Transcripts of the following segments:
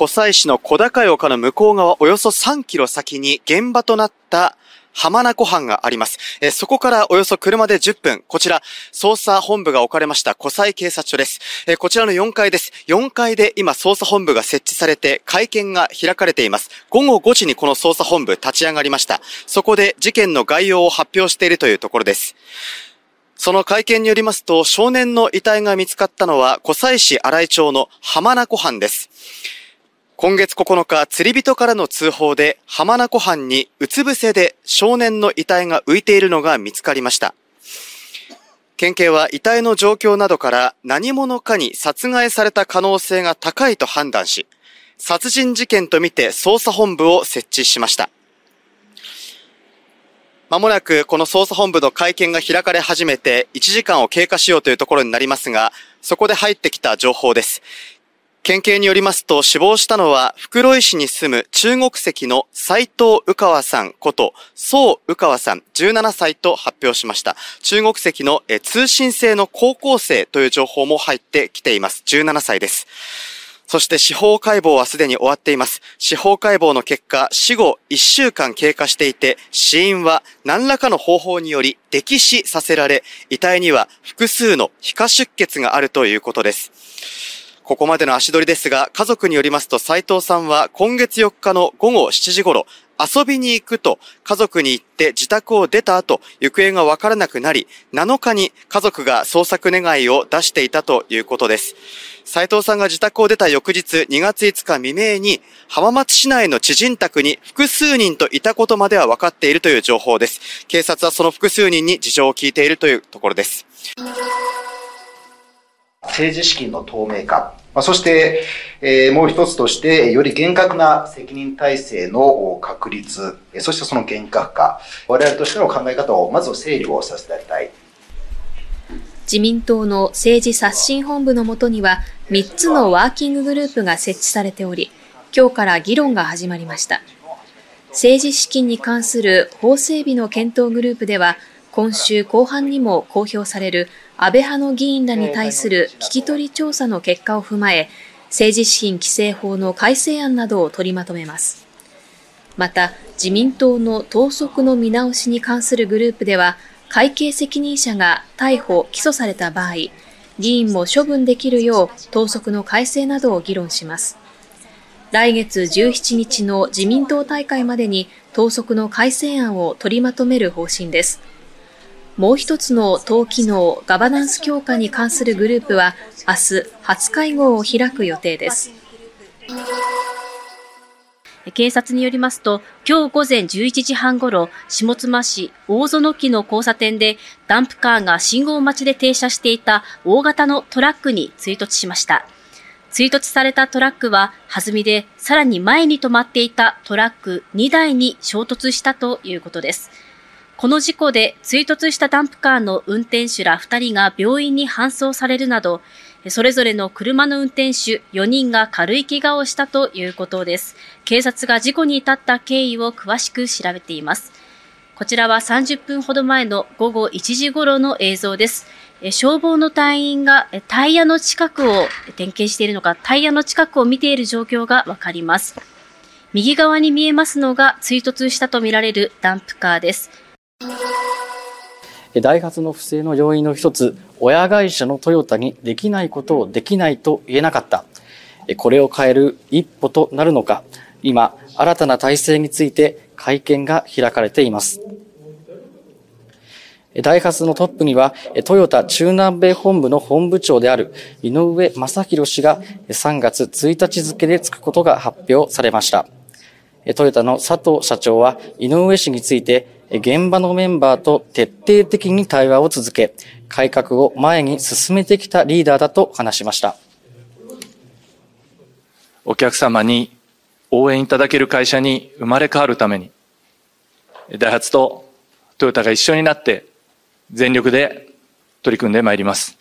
湖西市の小高い丘の向こう側およそ3キロ先に現場となった浜名湖畔があります。えそこからおよそ車で10分、こちら、捜査本部が置かれました湖西警察署です。えこちらの4階です。4階で今捜査本部が設置されて会見が開かれています。午後5時にこの捜査本部立ち上がりました。そこで事件の概要を発表しているというところです。その会見によりますと、少年の遺体が見つかったのは、湖西市新井町の浜名湖畔です。今月9日、釣り人からの通報で浜名湖畔にうつ伏せで少年の遺体が浮いているのが見つかりました。県警は遺体の状況などから何者かに殺害された可能性が高いと判断し、殺人事件とみて捜査本部を設置しました。まもなくこの捜査本部の会見が開かれ始めて1時間を経過しようというところになりますが、そこで入ってきた情報です。県警によりますと死亡したのは袋井市に住む中国籍の斉藤宇川さんこと宋宇川さん17歳と発表しました。中国籍の通信制の高校生という情報も入ってきています。17歳です。そして司法解剖はすでに終わっています。司法解剖の結果、死後1週間経過していて、死因は何らかの方法により溺死させられ、遺体には複数の皮下出血があるということです。ここまでの足取りですが、家族によりますと斉藤さんは今月4日の午後7時頃、遊びに行くと家族に言って自宅を出た後、行方がわからなくなり、7日に家族が捜索願いを出していたということです。斉藤さんが自宅を出た翌日2月5日未明に浜松市内の知人宅に複数人といたことまでは分かっているという情報です。警察はその複数人に事情を聞いているというところです。政治資金の透明化、まあ、そして、えー、もう一つとして、より厳格な責任体制の確立、そしてその厳格化、我々としての考え方をまず整理をさせてあげたい。自民党の政治刷新本部のもとには、3つのワーキンググループが設置されており、今日から議論が始まりました。政治資金に関する法整備の検討グループでは、今週後半にも公表される安倍派の議員らに対する聞き取り調査の結果を踏まえ、政治資金規正法の改正案などを取りまとめます。また、自民党の党則の見直しに関するグループでは、会計責任者が逮捕・起訴された場合、議員も処分できるよう党則の改正などを議論します。来月17日の自民党大会までに党則の改正案を取りまとめる方針です。もう一つの党機能ガバナンス強化に関するグループは明日初会合を開く予定です。警察によりますと、今日午前11時半ごろ、下妻市大園木の交差点で、ダンプカーが信号待ちで停車していた大型のトラックに追突しました。追突されたトラックは、弾みでさらに前に止まっていたトラック2台に衝突したということです。この事故で追突したダンプカーの運転手ら2人が病院に搬送されるなど、それぞれの車の運転手4人が軽い怪我をしたということです。警察が事故に至った経緯を詳しく調べています。こちらは30分ほど前の午後1時頃の映像です。消防の隊員がタイヤの近くを点検しているのか、タイヤの近くを見ている状況がわかります。右側に見えますのが追突したとみられるダンプカーです。ダイハツの不正の要因の一つ、親会社のトヨタにできないことをできないと言えなかった。これを変える一歩となるのか、今、新たな体制について会見が開かれています。ダイハツのトップには、トヨタ中南米本部の本部長である井上正宏氏が3月1日付でつくことが発表されました。トヨタの佐藤社長は井上氏について現場のメンバーと徹底的に対話を続け、改革を前に進めてきたリーダーだと話しました。お客様に応援いただける会社に生まれ変わるために、ダイハツとトヨタが一緒になって全力で取り組んでまいります。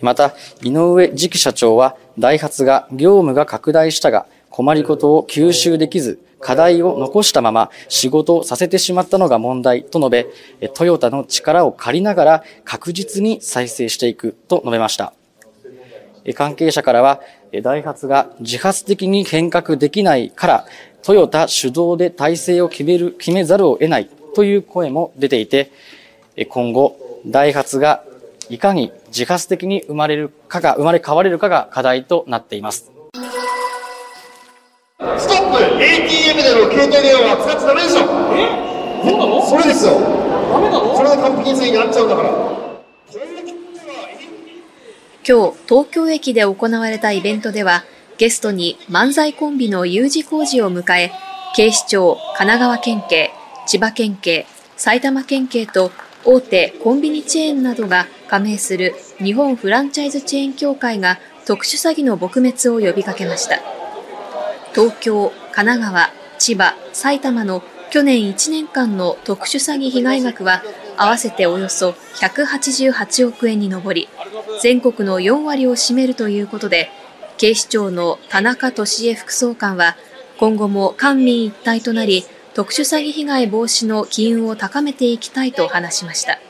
また、井上次期社長は、ダイハツが業務が拡大したが、困りごとを吸収できず、課題を残したまま仕事をさせてしまったのが問題と述べ、トヨタの力を借りながら確実に再生していくと述べました。関係者からは、ダイハツが自発的に変革できないから、トヨタ主導で体制を決める、決めざるを得ないという声も出ていて、今後、ダイハツがいかに自発的に生まれるかが、生まれ変われるかが課題となっています。!ATM での携帯電話は使っちゃダメでしょ。え？そうなの？それですよ。ダメなの？それで完璧にやっちゃうんだから。今日、東京駅で行われたイベントでは、ゲストに漫才コンビの U 字工事を迎え、警視庁、神奈川県警、千葉県警、埼玉県警と大手コンビニチェーンなどが加盟する日本フランチャイズチェーン協会が特殊詐欺の撲滅を呼びかけました。東京、神奈川、千葉、埼玉の去年1年間の特殊詐欺被害額は合わせておよそ188億円に上り、全国の4割を占めるということで、警視庁の田中俊恵副総監は、今後も官民一体となり、特殊詐欺被害防止の機運を高めていきたいと話しました。